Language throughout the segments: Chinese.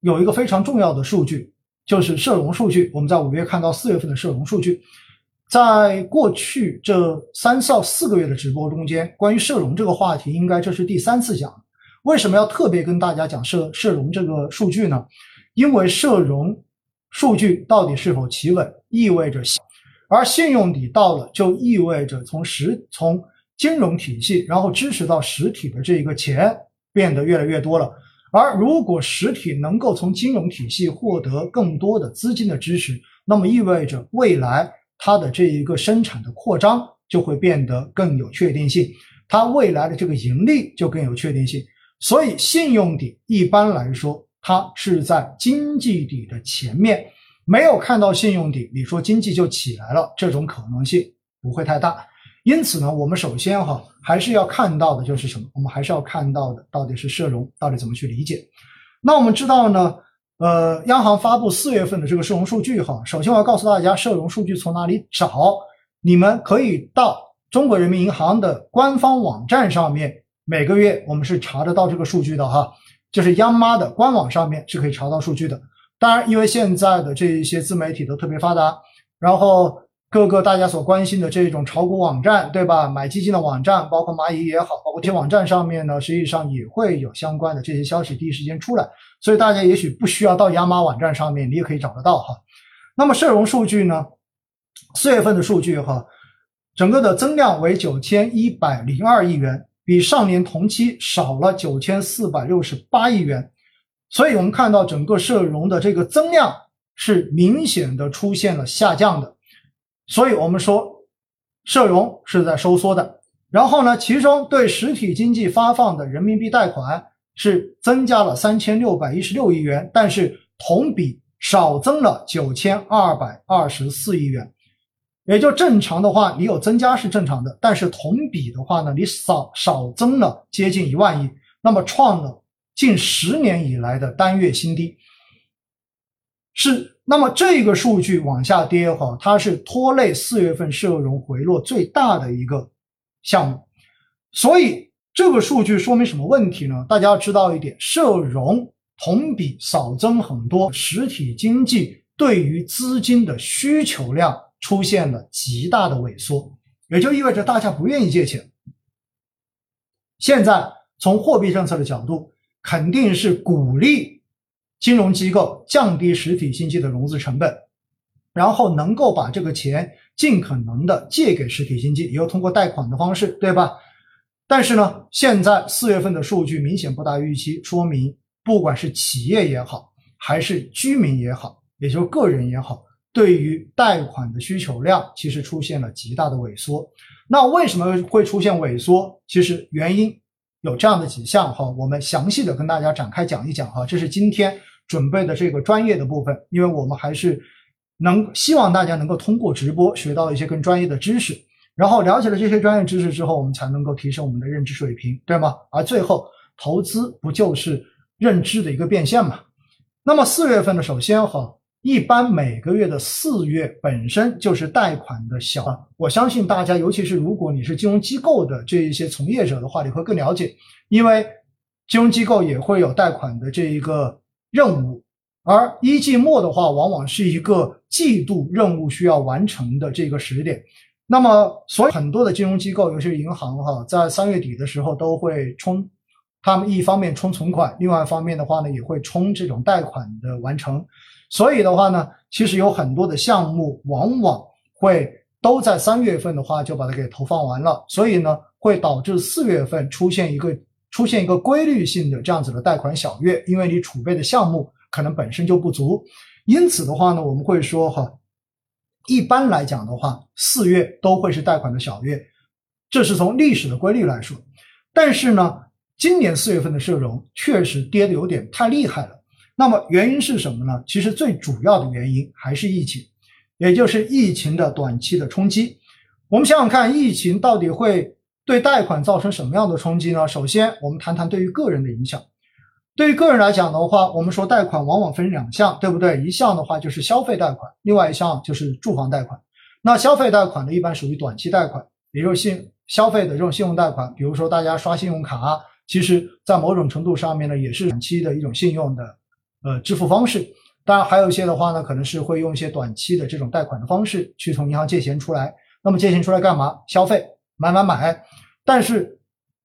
有一个非常重要的数据，就是社融数据。我们在五月看到四月份的社融数据，在过去这三到四个月的直播中间，关于社融这个话题，应该这是第三次讲。为什么要特别跟大家讲社社融这个数据呢？因为社融数据到底是否企稳，意味着，而信用底到了，就意味着从实从金融体系，然后支持到实体的这一个钱变得越来越多了。而如果实体能够从金融体系获得更多的资金的支持，那么意味着未来它的这一个生产的扩张就会变得更有确定性，它未来的这个盈利就更有确定性。所以，信用底一般来说。它是在经济底的前面，没有看到信用底，你说经济就起来了，这种可能性不会太大。因此呢，我们首先哈还是要看到的就是什么？我们还是要看到的到底是社融到底怎么去理解？那我们知道呢，呃，央行发布四月份的这个社融数据哈，首先我要告诉大家，社融数据从哪里找？你们可以到中国人民银行的官方网站上面，每个月我们是查得到这个数据的哈。就是央妈的官网上面是可以查到数据的。当然，因为现在的这一些自媒体都特别发达，然后各个大家所关心的这种炒股网站，对吧？买基金的网站，包括蚂蚁也好，包括这些网站上面呢，实际上也会有相关的这些消息第一时间出来。所以大家也许不需要到央妈网站上面，你也可以找得到哈。那么社融数据呢？四月份的数据哈，整个的增量为九千一百零二亿元。比上年同期少了九千四百六十八亿元，所以我们看到整个社融的这个增量是明显的出现了下降的，所以我们说社融是在收缩的。然后呢，其中对实体经济发放的人民币贷款是增加了三千六百一十六亿元，但是同比少增了九千二百二十四亿元。也就正常的话，你有增加是正常的，但是同比的话呢，你少少增了接近一万亿，那么创了近十年以来的单月新低。是，那么这个数据往下跌哈，它是拖累四月份社融回落最大的一个项目。所以这个数据说明什么问题呢？大家要知道一点，社融同比少增很多，实体经济对于资金的需求量。出现了极大的萎缩，也就意味着大家不愿意借钱。现在从货币政策的角度，肯定是鼓励金融机构降低实体经济的融资成本，然后能够把这个钱尽可能的借给实体经济，也有通过贷款的方式，对吧？但是呢，现在四月份的数据明显不达预期，说明不管是企业也好，还是居民也好，也就是个人也好。对于贷款的需求量，其实出现了极大的萎缩。那为什么会出现萎缩？其实原因有这样的几项哈，我们详细的跟大家展开讲一讲哈。这是今天准备的这个专业的部分，因为我们还是能希望大家能够通过直播学到一些更专业的知识，然后了解了这些专业知识之后，我们才能够提升我们的认知水平，对吗？而最后投资不就是认知的一个变现嘛？那么四月份呢，首先哈。一般每个月的四月本身就是贷款的小，我相信大家，尤其是如果你是金融机构的这一些从业者的话，你会更了解，因为金融机构也会有贷款的这一个任务，而一季末的话，往往是一个季度任务需要完成的这个时点。那么，所以很多的金融机构，尤其是银行哈，在三月底的时候都会冲，他们一方面冲存款，另外一方面的话呢，也会冲这种贷款的完成。所以的话呢，其实有很多的项目往往会都在三月份的话就把它给投放完了，所以呢，会导致四月份出现一个出现一个规律性的这样子的贷款小月，因为你储备的项目可能本身就不足，因此的话呢，我们会说哈，一般来讲的话，四月都会是贷款的小月，这是从历史的规律来说，但是呢，今年四月份的社融确实跌的有点太厉害了。那么原因是什么呢？其实最主要的原因还是疫情，也就是疫情的短期的冲击。我们想想看，疫情到底会对贷款造成什么样的冲击呢？首先，我们谈谈对于个人的影响。对于个人来讲的话，我们说贷款往往分两项，对不对？一项的话就是消费贷款，另外一项就是住房贷款。那消费贷款呢，一般属于短期贷款，也就是信消费的这种信用贷款。比如说大家刷信用卡，其实在某种程度上面呢，也是短期的一种信用的。呃支付方式。当然，还有一些的话呢，可能是会用一些短期的这种贷款的方式去从银行借钱出来。那么借钱出来干嘛？消费，买买买。但是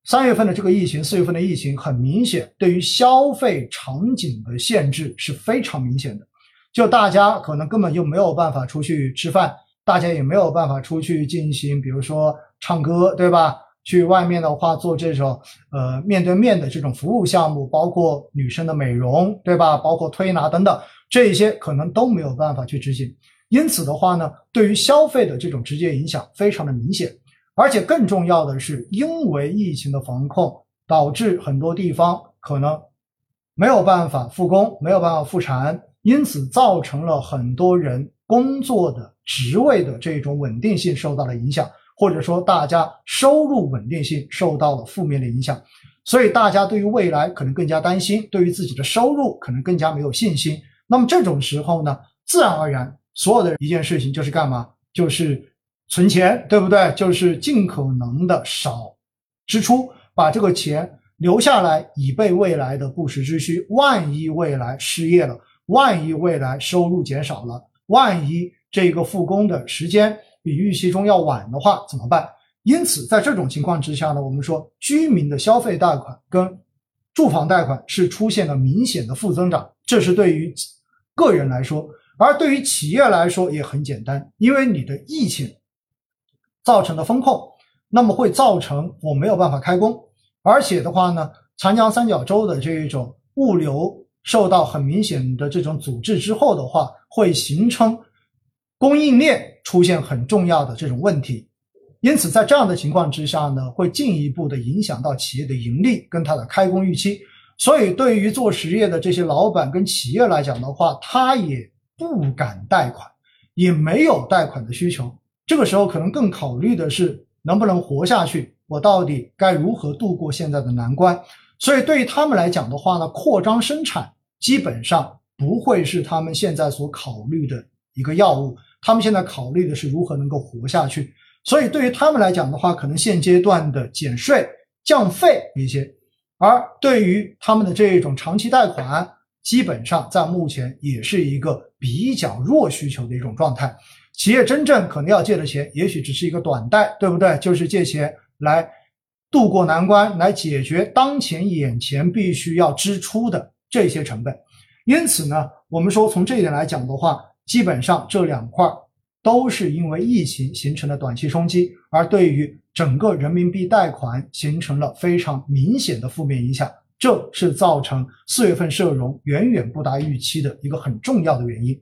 三月份的这个疫情，四月份的疫情，很明显对于消费场景的限制是非常明显的。就大家可能根本就没有办法出去吃饭，大家也没有办法出去进行，比如说唱歌，对吧？去外面的话做这种呃面对面的这种服务项目，包括女生的美容，对吧？包括推拿等等。这一些可能都没有办法去执行，因此的话呢，对于消费的这种直接影响非常的明显，而且更重要的是，因为疫情的防控，导致很多地方可能没有办法复工，没有办法复产，因此造成了很多人工作的职位的这种稳定性受到了影响，或者说大家收入稳定性受到了负面的影响，所以大家对于未来可能更加担心，对于自己的收入可能更加没有信心。那么这种时候呢，自然而然，所有的一件事情就是干嘛？就是存钱，对不对？就是尽可能的少支出，把这个钱留下来，以备未来的不时之需。万一未来失业了，万一未来收入减少了，万一这个复工的时间比预期中要晚的话，怎么办？因此，在这种情况之下呢，我们说居民的消费贷款跟住房贷款是出现了明显的负增长，这是对于。个人来说，而对于企业来说也很简单，因为你的疫情造成的风控，那么会造成我没有办法开工，而且的话呢，长江三角洲的这一种物流受到很明显的这种阻滞之后的话，会形成供应链出现很重要的这种问题，因此在这样的情况之下呢，会进一步的影响到企业的盈利跟它的开工预期。所以，对于做实业的这些老板跟企业来讲的话，他也不敢贷款，也没有贷款的需求。这个时候，可能更考虑的是能不能活下去，我到底该如何度过现在的难关。所以，对于他们来讲的话呢，扩张生产基本上不会是他们现在所考虑的一个要务。他们现在考虑的是如何能够活下去。所以，对于他们来讲的话，可能现阶段的减税降费一些。而对于他们的这种长期贷款，基本上在目前也是一个比较弱需求的一种状态。企业真正可能要借的钱，也许只是一个短贷，对不对？就是借钱来渡过难关，来解决当前眼前必须要支出的这些成本。因此呢，我们说从这一点来讲的话，基本上这两块儿都是因为疫情形成的短期冲击，而对于。整个人民币贷款形成了非常明显的负面影响，这是造成四月份社融远远不达预期的一个很重要的原因。